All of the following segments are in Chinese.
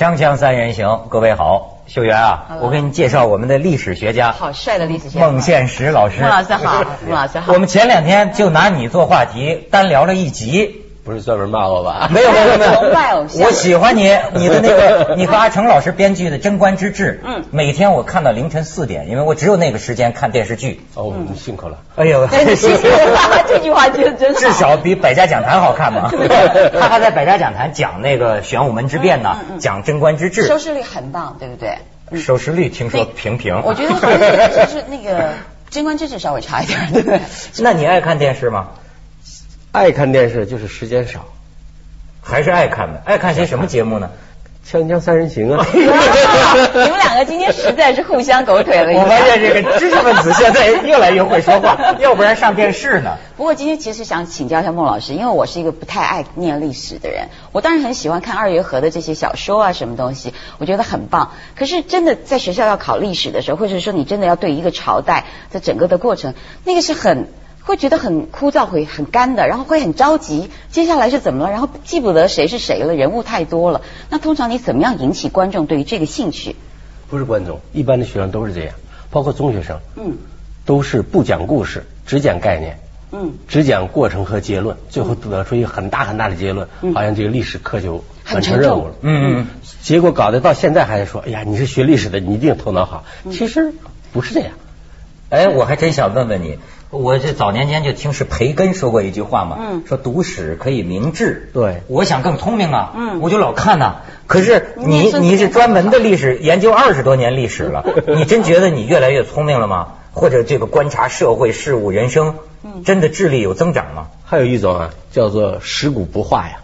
锵锵三人行，各位好，秀媛啊，我给你介绍我们的历史学家，好帅的历史学家孟宪实老师。孟老师好，孟老师好。我们前两天就拿你做话题，单聊了一集。不是专门骂我吧？没有没有没有，崇拜偶像我喜欢你，你的那个 你和阿成老师编剧的《贞观之治》，嗯每天我看到凌晨四点，因为我只有那个时间看电视剧。哦，你辛苦了。哎呦，对谢谢这句话真真好至少比百家讲坛好看嘛。他还在百家讲坛讲那个玄武门之变呢讲贞观之治，收视率很棒，对不对？嗯收视率听说平平。我觉得就是那个贞观之治稍微差一点，对不对？那你爱看电视吗？爱看电视就是时间少，还是爱看的？爱看些什么节目呢？《锵锵三人行》啊。你们两个今天实在是互相狗腿了。我发现这个知识分子现在越来越会说话，要不然上电视呢。不过今天其实想请教一下孟老师，因为我是一个不太爱念历史的人，我当然很喜欢看二月河的这些小说啊，什么东西，我觉得很棒。可是真的在学校要考历史的时候，或者说你真的要对一个朝代的整个的过程，那个是很。会觉得很枯燥，会很干的，然后会很着急。接下来是怎么了？然后记不得谁是谁了，人物太多了。那通常你怎么样引起观众对于这个兴趣？不是观众，一般的学生都是这样，包括中学生，嗯都是不讲故事，只讲概念，嗯，只讲过程和结论，最后得出一个很大很大的结论，嗯好像这个历史课就完成任务了。嗯嗯结果搞得到现在还在说，哎呀，你是学历史的，你一定头脑好。嗯其实不是这样。哎，我还真想问问你，我这早年间就听是培根说过一句话嘛，嗯说读史可以明智。对我想更聪明啊，嗯我就老看呐、可是你你是专门的历史研究二十多年历史了，你真觉得你越来越聪明了吗？或者这个观察社会事物人生，嗯真的智力有增长吗？还有一种啊，叫做食古不化呀。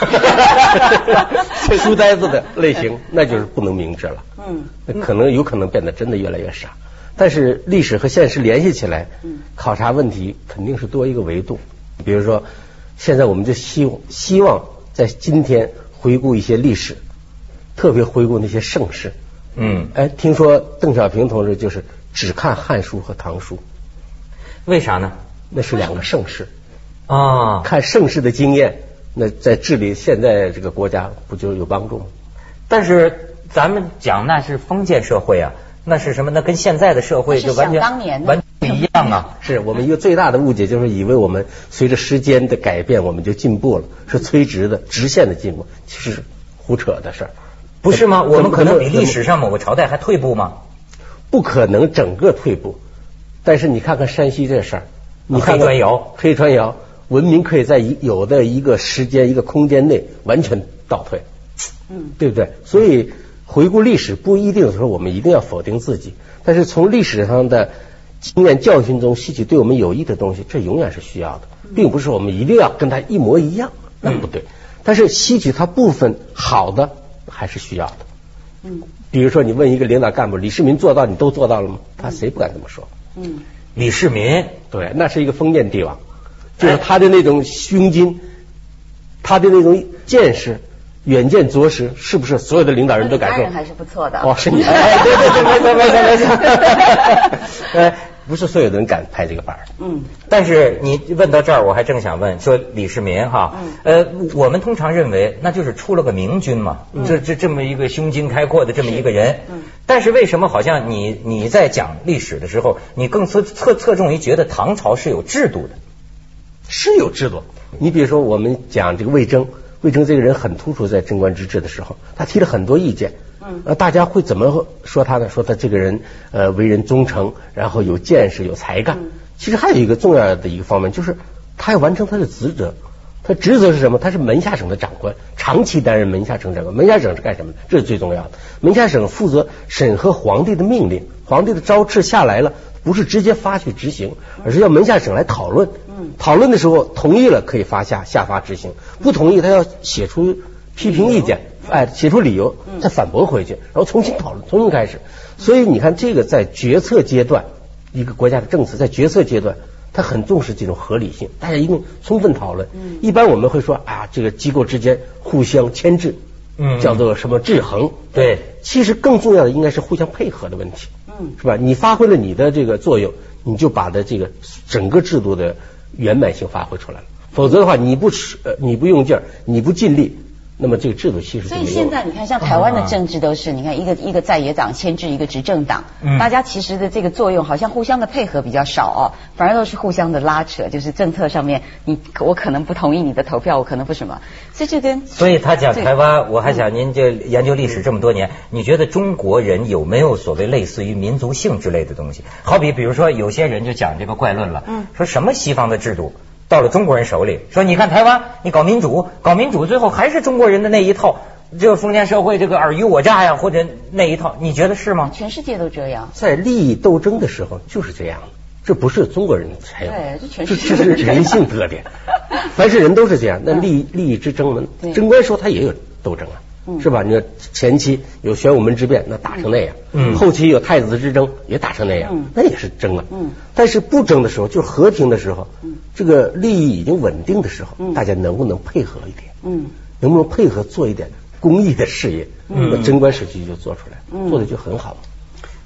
书呆子的类型，那就是不能明智了。嗯，可能有可能变得真的越来越傻。但是历史和现实联系起来，嗯考察问题肯定是多一个维度。比如说，现在我们就希望希望在今天回顾一些历史，特别回顾那些盛世。嗯，哎，听说邓小平同志就是只看《汉书》和《唐书》，为啥呢？那是两个盛世。啊，看盛世的经验，那在治理现在这个国家不就有帮助吗？但是咱们讲那是封建社会啊，那是什么？那跟现在的社会就完全那是想当年完全不一样啊。是我们一个最大的误解，就是以为我们随着时间的改变，我们就进步了，是垂直的、直线的进步，其实是胡扯的事儿。不是吗？我们可能比历史上某个朝代还退步吗？不可能整个退步，但是你看看山西这事儿，你看看黑川窑黑砖窑文明可以在一有的一个时间、一个空间内完全倒退，嗯，对不对？所以回顾历史不一定说我们一定要否定自己，但是从历史上的经验教训中吸取对我们有益的东西，这永远是需要的，并不是我们一定要跟他一模一样，那不对。但是吸取它部分好的还是需要的。嗯比如说，你问一个领导干部，李世民做到，你都做到了吗？他谁不敢这么说？嗯李世民对，那是一个封建帝王，就是他的那种胸襟，他的那种见识、远见卓识，是不是所有的领导人都敢说那你家人？还是不错的。哦，是你，哎，对对对，没错没错没错，呃，不是所有的人敢拍这个板儿。嗯但是你问到这儿，我还正想问，说李世民哈，呃，我们通常认为那就是出了个明君嘛，这这这么一个胸襟开阔的这么一个人，嗯但是为什么好像你你在讲历史的时候，你更侧侧侧重于觉得唐朝是有制度的？是有制度。你比如说，我们讲这个魏征，魏征这个人很突出，在贞观之治的时候，他提了很多意见。嗯呃，大家会怎么说他呢？说他这个人呃为人忠诚，然后有见识、有才干。嗯其实还有一个重要的一个方面，就是他要完成他的职责。他职责是什么？他是门下省的长官，长期担任门下省长官。门下省是干什么的？这是最重要的。门下省负责审核皇帝的命令，皇帝的诏敕下来了，不是直接发去执行，而是要门下省来讨论。嗯讨论的时候同意了可以发下下发执行，不同意他要写出批评意见，哎，写出理由再反驳回去，然后重新讨论，重新开始。所以你看，这个在决策阶段，一个国家的政策在决策阶段，他很重视这种合理性，大家一定充分讨论。嗯一般我们会说啊，这个机构之间互相牵制，嗯叫做什么制衡？对，其实更重要的应该是互相配合的问题。嗯是吧？你发挥了你的这个作用，你就把的这个整个制度的圆满性发挥出来了。否则的话，你不吃呃你不用劲儿，你不尽力，那么这个制度其实所以现在你看，像台湾的政治都是，你看一个一个在野党牵制一个执政党，大家其实的这个作用好像互相的配合比较少哦，反而都是互相的拉扯，就是政策上面你我可能不同意你的投票，我可能不什么，所以这跟所以他讲台湾，我还想您这研究历史这么多年，你觉得中国人有没有所谓类似于民族性之类的东西？好比比如说有些人就讲这个怪论了，说什么西方的制度。到了中国人手里，说你看台湾，你搞民主，搞民主，最后还是中国人的那一套，这个封建社会，这个尔虞我诈呀，或者那一套，你觉得是吗？全世界都这样，在利益斗争的时候就是这样，这不是中国人才有，对，这全世界 这是人性特点，凡是人都是这样。那利益利益之争嘛，贞观说他也有斗争啊。是吧？你说前期有玄武门之变，那打成那样；嗯，后期有太子之争，也打成那样，那也是争啊。嗯，但是不争的时候，就是和平的时候，嗯，这个利益已经稳定的时候，嗯，大家能不能配合一点？嗯，能不能配合做一点公益的事业？嗯，那贞观时期就做出来，做的就很好。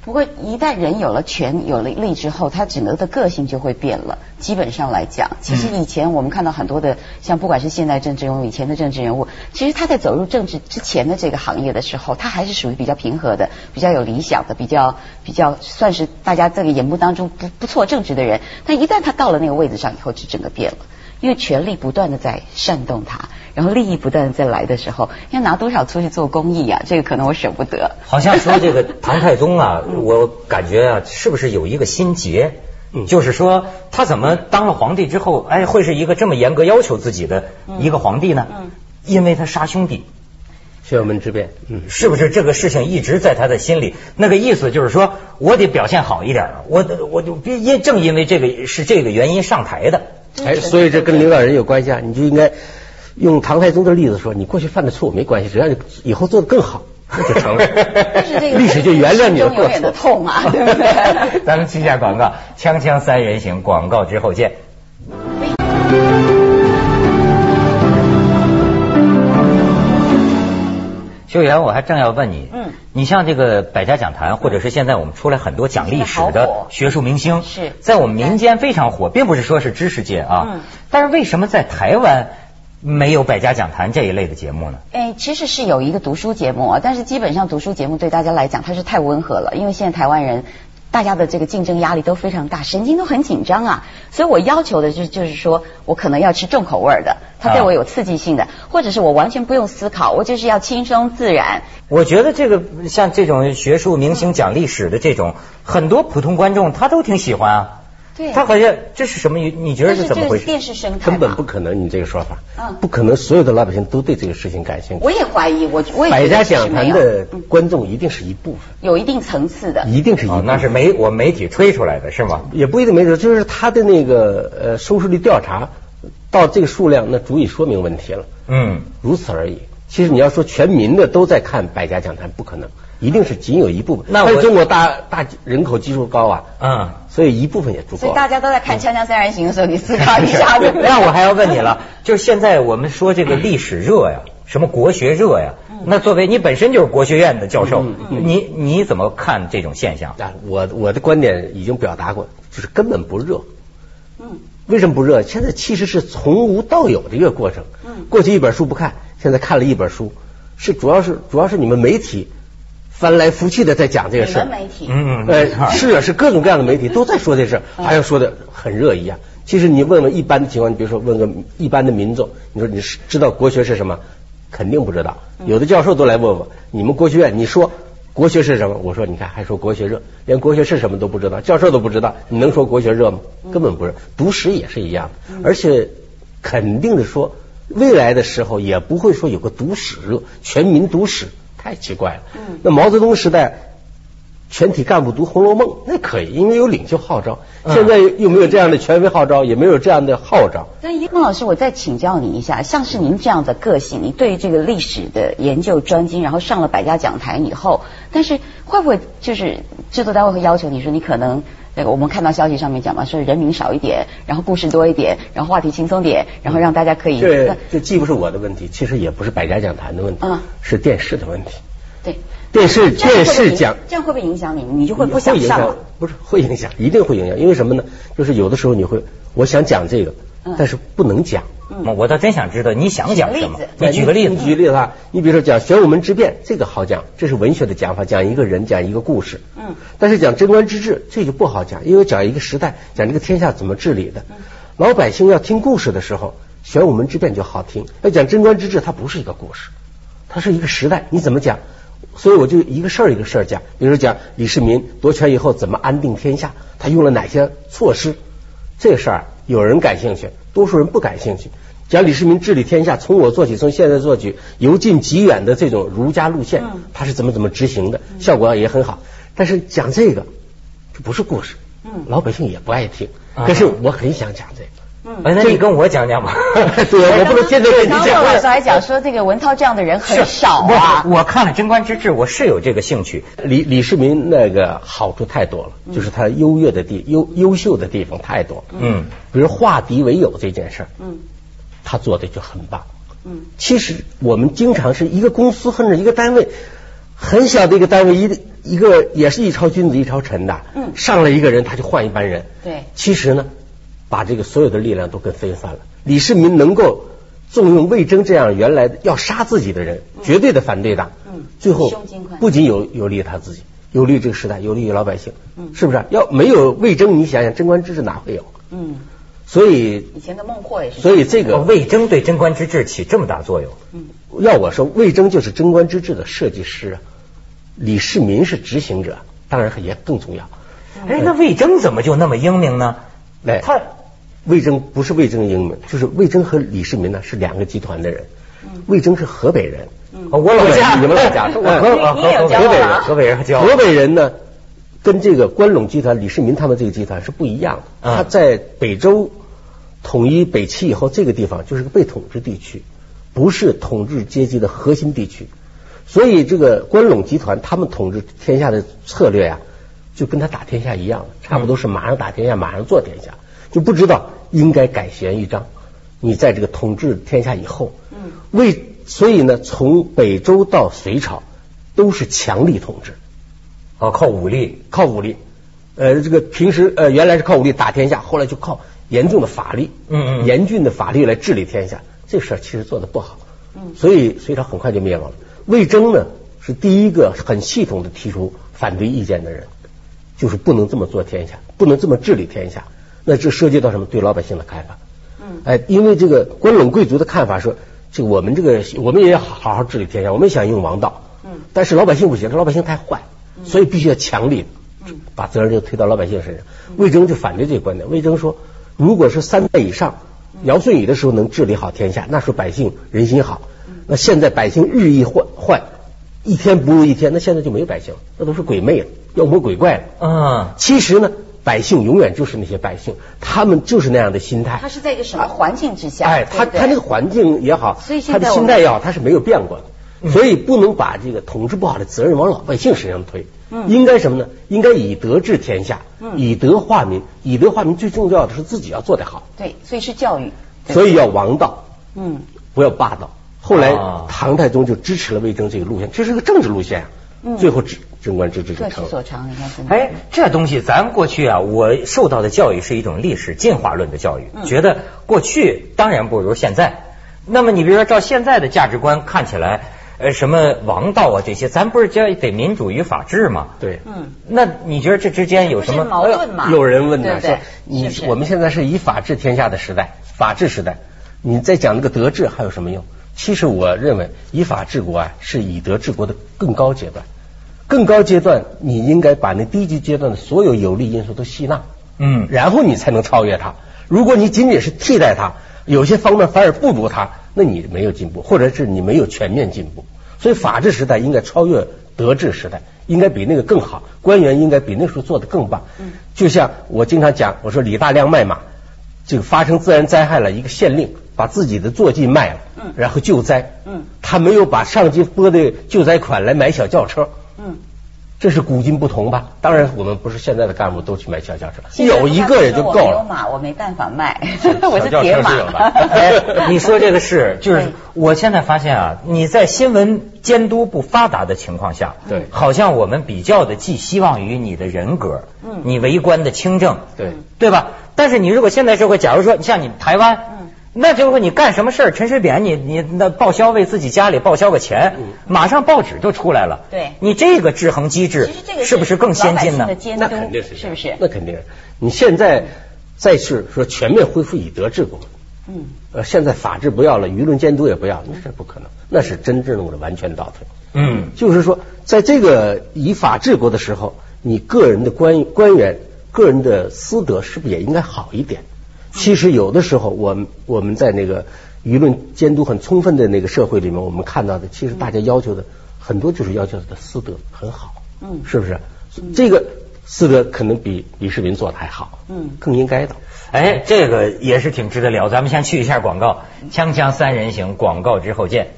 不过，一旦人有了权、有了力之后，他整个的个性就会变了。基本上来讲，其实以前我们看到很多的，像不管是现代政治人物、以前的政治人物，其实他在走入政治之前的这个行业的时候，他还是属于比较平和的、比较有理想的、比较比较算是大家这个眼目当中不不错正直的人。但一旦他到了那个位置上以后，就整个变了。因为权力不断的在煽动他，然后利益不断的在来的时候，要拿多少出去做公益啊？这个可能我舍不得。好像说这个唐太宗啊，我感觉啊，是不是有一个心结？嗯就是说他怎么当了皇帝之后，哎，会是一个这么严格要求自己的一个皇帝呢？嗯因为他杀兄弟，玄武门之变，嗯，是不是这个事情一直在他的心里？那个意思就是说我得表现好一点，我我就因正因为这个是这个原因上台的。哎，所以这跟领导人有关系啊！你就应该用唐太宗的例子说，你过去犯的错误没关系，只要你以后做的更好，那就成了。历史就原谅你的过错。的痛啊，对不对？咱们去下广告，锵锵三人行，广告之后见。秀媛，我还正要问你，嗯，你像这个百家讲坛，或者是现在我们出来很多讲历史的学术明星，是在我们民间非常火，并不是说是知识界啊，嗯，但是为什么在台湾没有百家讲坛这一类的节目呢？哎，其实是有一个读书节目啊，但是基本上读书节目对大家来讲它是太温和了，因为现在台湾人。大家的这个竞争压力都非常大，神经都很紧张啊，所以我要求的就就是说我可能要吃重口味的，它对我有刺激性的，或者是我完全不用思考，我就是要轻松自然。我觉得这个像这种学术明星讲历史的这种，很多普通观众他都挺喜欢啊。对，他好像这是什么？你觉得是怎么回事？电视生态根本不可能，你这个说法，嗯，不可能，所有的老百姓都对这个事情感兴趣。我也怀疑，我我也百家讲坛的观众一定是一部分，有一定层次的，一定是一部分。那是媒我媒体推出来的是吗？也不一定媒体，就是他的那个呃收视率调查到这个数量，那足以说明问题了。嗯，如此而已。其实你要说全民的都在看百家讲坛，不可能。一定是仅有一部分，那是中国大大人口基数高啊，嗯，所以一部分也足够。所以大家都在看《锵锵三人行》的时候，你思考一下。那我还要问你了，就是现在我们说这个历史热呀，什么国学热呀，那作为你本身就是国学院的教授，你你怎么看这种现象？我我的观点已经表达过，就是根本不热。嗯，为什么不热？现在其实是从无到有的一个过程。嗯，过去一本书不看，现在看了一本书，是主要是主要是你们媒体。翻来覆去的在讲这个事儿，媒体，嗯，呃，是啊，是各种各样的媒体都在说这事儿，还要说的很热一样。其实你问问一般的情况，你比如说问个一般的民众，你说你是知道国学是什么？肯定不知道。有的教授都来问我，你们国学院，你说国学是什么？我说你看，还说国学热，连国学是什么都不知道，教授都不知道，你能说国学热吗？根本不是。读史也是一样，而且肯定的说，未来的时候也不会说有个读史热，全民读史。太奇怪了。嗯，那毛泽东时代，全体干部读《红楼梦》那可以，因为有领袖号召。现在又没有这样的权威号召，也没有这样的号召。那孟老师，我再请教你一下，像是您这样的个性，你对这个历史的研究专精，然后上了百家讲坛以后，但是会不会就是制作单位会要求你说，你可能那个我们看到消息上面讲嘛，说人名少一点，然后故事多一点，然后话题轻松点，然后让大家可以。这这既不是我的问题，其实也不是百家讲坛的问题，是电视的问题。对。电视电视讲这样会不会影响你？你就会不想上？不是会影响，一定会影响。因为什么呢？就是有的时候你会，我想讲这个，但是不能讲。嗯，我倒真想知道你想讲什么举个例子。你举个例子，你举例子啊，你比如说讲玄武门之变，这个好讲，这是文学的讲法，讲一个人，讲一个故事。嗯，但是讲贞观之治，这就不好讲，因为讲一个时代，讲这个天下怎么治理的。老百姓要听故事的时候，玄武门之变就好听；要讲贞观之治，它不是一个故事，它是一个时代，你怎么讲？所以我就一个事儿一个事儿讲，比如说讲李世民夺权以后怎么安定天下，他用了哪些措施，这事儿有人感兴趣，多数人不感兴趣。讲李世民治理天下，从我做起，从现在做起，由近及远的这种儒家路线，他是怎么怎么执行的，效果也很好。但是讲这个，这不是故事，老百姓也不爱听。可是我很想讲这个。哎，那你跟我讲讲吧。对，我不能现在跟你刚讲。孟老师还讲说，这个文涛这样的人很少啊。我看了《贞观之治》，我是有这个兴趣。李李世民那个好处太多了，就是他优越的地优优秀的地方太多。嗯，比如化敌为友这件事儿，嗯，他做的就很棒。嗯，其实我们经常是一个公司或者一个单位，很小的一个单位，一一个也是一朝君子一朝臣的。嗯上来一个人他就换一班人。对其实呢，把这个所有的力量都给分散了。李世民能够重用魏征这样原来要杀自己的人，绝对的反对党。嗯最后不仅有有利于他自己，有利于这个时代，有利于老百姓。嗯是不是？要没有魏征，你想想贞观之治哪会有？嗯，所以，以前的孟获也是。所以这个魏征对贞观之治起这么大作用。要我说，魏征就是贞观之治的设计师啊，李世民是执行者，当然也更重要。哎，那魏征怎么就那么英明呢？哎，他魏征不是魏征英明，就是魏征和李世民呢是两个集团的人。魏征是河北人，哦我老家，你们老家，我河北人，河北人交河北人呢，跟这个关陇集团、李世民他们这个集团是不一样的。嗯。他在北周统一北齐以后，这个地方就是个被统治地区，不是统治阶级的核心地区。所以这个关陇集团他们统治天下的策略呀、就跟他打天下一样，差不多是马上打天下，马上做天下，就不知道应该改弦易张。你在这个统治天下以后，嗯，为所以呢，从北周到隋朝都是强力统治。啊，靠武力。靠武力，呃，这个平时呃原来是靠武力打天下，后来就靠严重的法律，嗯嗯严峻的法律来治理天下，这事儿其实做的不好，嗯所以隋朝很快就灭亡了。魏征呢是第一个很系统的提出反对意见的人，就是不能这么做天下，不能这么治理天下，那这涉及到什么？对老百姓的看法，嗯哎，因为这个关陇贵族的看法说，这个我们这个我们也要好好治理天下，我们想用王道，嗯但是老百姓不行，这老百姓太坏，所以必须要强力嗯把责任就推到老百姓身上。魏征就反对这个观点，魏征说，如果是三代以上，尧舜禹的时候能治理好天下，那时候百姓人心好。那现在百姓日益坏坏，一天不如一天，那现在就没有百姓了，那都是鬼魅了，妖魔鬼怪了。嗯，其实呢，百姓永远就是那些百姓，他们就是那样的心态。他是在一个什么环境之下？哎，他他那个环境也好，所以他的心态也好，他是没有变过的，所以不能把这个统治不好的责任往老百姓身上推。嗯应该什么呢？应该以德治天下，嗯以德化民。以德化民最重要的是自己要做得好，对，所以是教育。所以要王道，嗯不要霸道。后来啊唐太宗就支持了魏征这个路线，这是个政治路线啊。嗯最后贞贞观之治就各成了。取所长，你看真的。哎，这东西咱过去啊，我受到的教育是一种历史进化论的教育，嗯觉得过去当然不如现在。那么你比如说照现在的价值观看起来，呃，什么王道啊这些，咱不是叫得民主与法治吗？对。嗯，那你觉得这之间有什么矛盾吗？有人问呢，说你我们现在是以法治天下的时代，法治时代，你再讲那个德治还有什么用？其实我认为以法治国啊，是以德治国的更高阶段。更高阶段，你应该把那低级阶段的所有有利因素都吸纳，嗯，然后你才能超越它。如果你仅仅是替代它，有些方面反而不如它，那你没有进步，或者是你没有全面进步。所以法治时代应该超越德治时代，应该比那个更好，官员应该比那时候做的更棒。嗯，就像我经常讲，我说李大亮卖马，这个发生自然灾害了，一个县令把自己的坐骑卖了，嗯然后救灾，嗯，他没有把上级拨的救灾款来买小轿车，嗯，这是古今不同吧？当然，我们不是现在的干部都去买小轿车，有一个也就够我有了。马，我没办法卖，小 我是轿铁马你说这个是，就是我现在发现啊，你在新闻监督不发达的情况下，对。好像我们比较的寄希望于你的人格，嗯。你为官的清正，对。对吧？但是你如果现在社会，假如说像你台湾，嗯那就是说你干什么事儿，陈水扁你你那报销为自己家里报销个钱，马上报纸就出来了。对你这个制衡机制是不是更先进呢那肯定是是不是？那肯定是。你现在再是说全面恢复以德治国，嗯，呃，现在法治不要了，舆论监督也不要，那是不可能，那是真正的完全倒退。嗯，就是说，在这个以法治国的时候，你个人的官官员、个人的私德是不是也应该好一点？其实有的时候，我们我们在那个舆论监督很充分的那个社会里面，我们看到的，其实大家要求的很多就是要求的私德很好，嗯是不是？这个私德可能比李世民做的还好，嗯更应该的。哎，这个也是挺值得聊。咱们先去一下广告，锵锵三人行，广告之后见。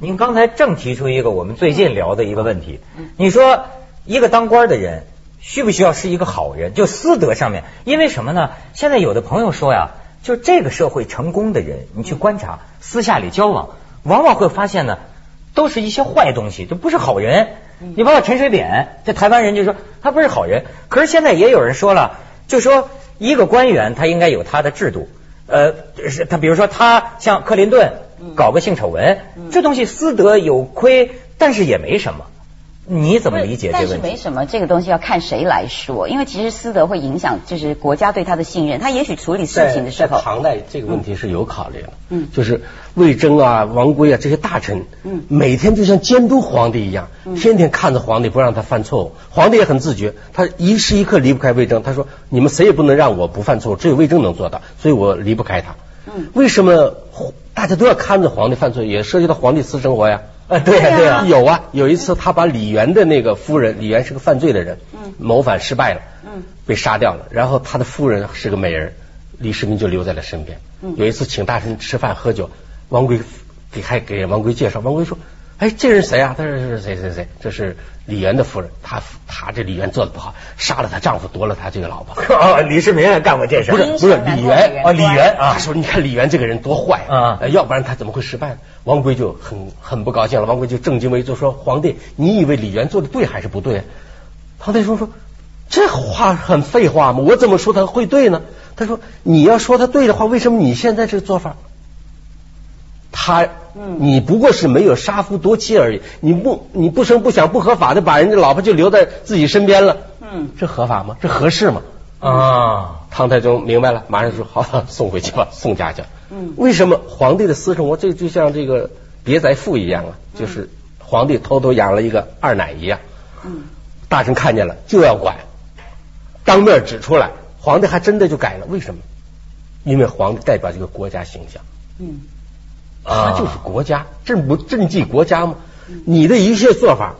您刚才正提出一个我们最近聊的一个问题，你说一个当官的人需不需要是一个好人？就私德上面，因为什么呢？现在有的朋友说呀，就这个社会成功的人，你去观察，私下里交往，往往会发现呢，都是一些坏东西，都不是好人。你包括陈水扁，这台湾人就说他不是好人，可是现在也有人说了，就说一个官员他应该有他的制度，呃，是他比如说他像克林顿搞个性丑闻，这东西私德有亏，但是也没什么。你怎么理解这但是个问题？没什么，这个东西要看谁来说，因为其实私德会影响就是国家对他的信任。他也许处理事情的时候，在唐代这个问题是有考虑的，嗯就是魏征啊、王圭啊这些大臣，嗯每天就像监督皇帝一样，天天看着皇帝不让他犯错误，皇帝也很自觉，他一时一刻离不开魏征。他说：“你们谁也不能让我不犯错误，只有魏征能做到，所以我离不开他。”嗯为什么大家都要看着皇帝犯错，也涉及到皇帝私生活呀？啊，对呀、对呀、有啊，有一次他把李元的那个夫人，李元是个犯罪的人，嗯谋反失败了，嗯被杀掉了。然后他的夫人是个美人，李世民就留在了身边。嗯有一次请大臣吃饭喝酒，王圭给还给王圭介绍，王圭说：“哎，这人谁啊？他说是谁谁谁？这是李元的夫人。他他这李元做的不好，杀了他丈夫，夺了他这个老婆。”哦，李世民也干过这事。不是不是李元啊，李元啊他，说：“你看李元这个人多坏啊呃要不然他怎么会失败呢？”王圭就很很不高兴了，王圭就正襟危坐说：“皇帝，你以为李元做的对还是不对？”唐太宗说：“这话很废话吗？我怎么说他会对呢？”他说：“你要说他对的话，为什么你现在这个做法？他，你不过是没有杀夫夺妻而已，你不你不声不响不合法的把人家老婆就留在自己身边了，嗯这合法吗？这合适吗？”啊，唐太宗明白了，马上说好，送回去吧，送家去。嗯为什么皇帝的私生活，这就像这个别宅妇一样啊？就是皇帝偷偷养了一个二奶一样，嗯大臣看见了就要管，当面指出来，皇帝还真的就改了。为什么？因为皇帝代表这个国家形象，嗯他就是国家，这不赈济国家吗？你的一切做法，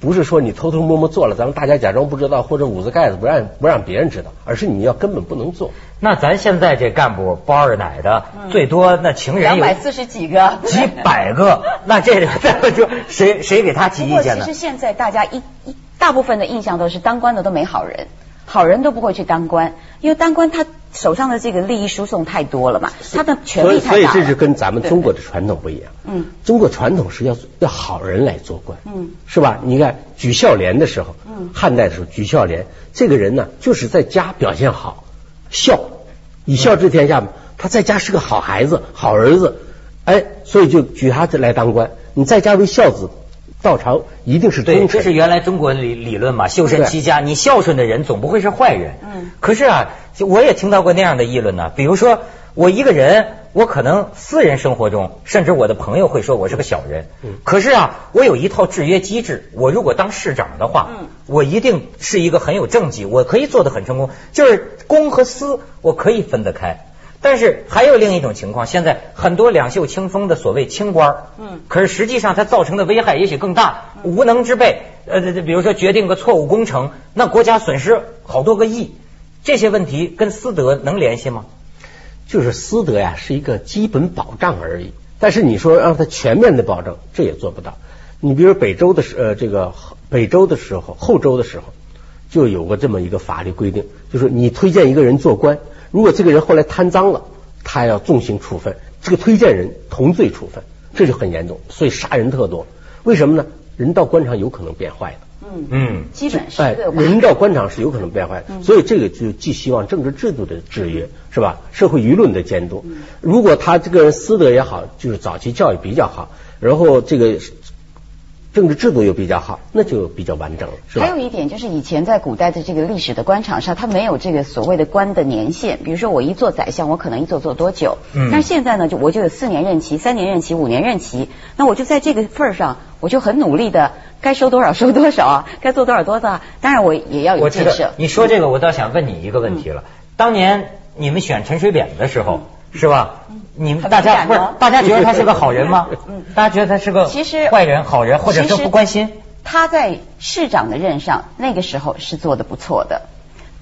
不是说你偷偷摸摸做了，咱们大家假装不知道，或者捂着盖子不让不让别人知道，而是你要根本不能做。那咱现在这干部包二奶的，最多那情人有两百四十几个，几百个，那这个咱们说谁谁给他提意见呢实？现在大家一一大部分的印象都是当官的都没好人，好人都不会去当官，因为当官他手上的这个利益输送太多了嘛，他的权所以所以力太大了。这是跟咱们中国的传统不一样。嗯中国传统是要要好人来做官，嗯是吧？你看举孝廉的时候，嗯汉代的时候举孝廉，这个人呢，就是在家表现好，孝，以孝治天下嘛。他在家是个好孩子、好儿子，哎，所以就举他来当官。你在家为孝子，到朝一定是对，忠臣。这是原来中国理理论嘛，修身齐家，你孝顺的人总不会是坏人。嗯可是啊，我也听到过那样的议论呢，比如说我一个人，我可能私人生活中，甚至我的朋友会说我是个小人。嗯可是啊，我有一套制约机制，我如果当市长的话，嗯我一定是一个很有政绩，我可以做得很成功，就是公和私我可以分得开。但是还有另一种情况，现在很多两袖清风的所谓清官儿，嗯可是实际上它造成的危害也许更大，无能之辈，呃，这这比如说决定个错误工程，那国家损失好多个亿，这些问题跟私德能联系吗？就是私德呀，是一个基本保障而已。但是你说让它全面的保证，这也做不到。你比如北周的时，呃，这个北周的时候，后周的时候，就有过这么一个法律规定，就是你推荐一个人做官，如果这个人后来贪赃了，他要重刑处分，这个推荐人同罪处分，这就很严重，所以杀人特多。为什么呢？人到官场有可能变坏的。嗯嗯，基本是人到官场是有可能变坏的，所以这个就寄希望政治制度的制约，是吧？社会舆论的监督。如果他这个人私德也好，就是早期教育比较好，然后这个政治制度又比较好，那就比较完整了，是吧还有？一点就是以前在古代的这个历史的官场上，它没有这个所谓的官的年限，比如说我一做宰相，我可能一做做多久？嗯但是现在呢，就我就有四年任期、三年任期、五年任期，那我就在这个份儿上，我就很努力的，该收多少收多少啊，该做多少多少。当然我也要有建设。你说这个，我倒想问你一个问题了。当年你们选陈水扁的时候，是吧？你们大家不是大家觉得他是个好人吗？大家觉得他是个其实坏人、好人，或者说不关心？他在市长的任上，那个时候是做的不错的。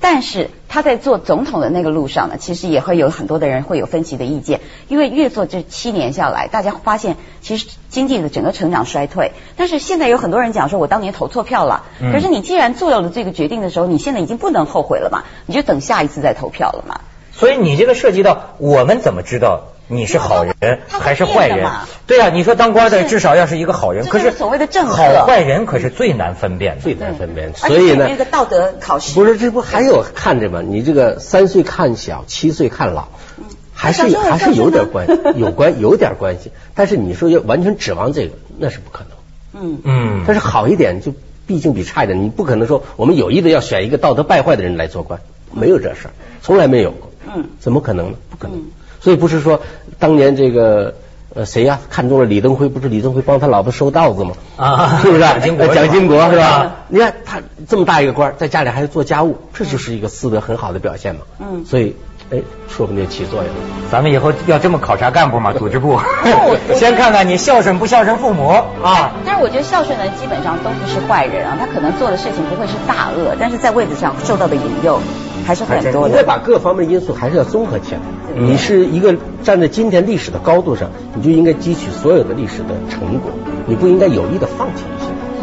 但是他在做总统的那个路上呢，其实也会有很多的人会有分歧的意见，因为越做这七年下来，大家发现其实经济的整个成长衰退。但是现在有很多人讲说，我当年投错票了。嗯可是你既然做了这个决定的时候，你现在已经不能后悔了嘛，你就等下一次再投票了嘛。所以你这个涉及到我们怎么知道你是好人还是坏人？对啊，你说当官的至少要是一个好人，可是所谓的政客好坏人可是最难分辨的。最难分辨。而所以呢且那，个道德考试不是这不还有看着吗？你这个三岁看小，七岁看老，还是还是有点关系有关有点关系。但是你说要完全指望这个，那是不可能。嗯。嗯但是好一点就毕竟比差一点，你不可能说我们有意的要选一个道德败坏的人来做官，没有这事儿，从来没有过。嗯怎么可能呢？不可能嗯。所以不是说当年这个呃谁呀、看中了李登辉，不是李登辉帮他老婆收稻子吗？啊是不是？蒋经国蒋经国是吧嗯？你看他这么大一个官儿，在家里还做家务，这就是一个私德很好的表现嘛。嗯所以哎，说不定起作用了。咱们以后要这么考察干部嘛？组织部 先看看你孝顺不孝顺父母啊。但是我觉得孝顺的人基本上都不是坏人啊，他可能做的事情不会是大恶，但是在位子上受到的引诱还是很多的。再把各方面因素还是要综合起来。你是一个站在今天历史的高度上，你就应该汲取所有的历史的成果，你不应该有意的放弃一些东西。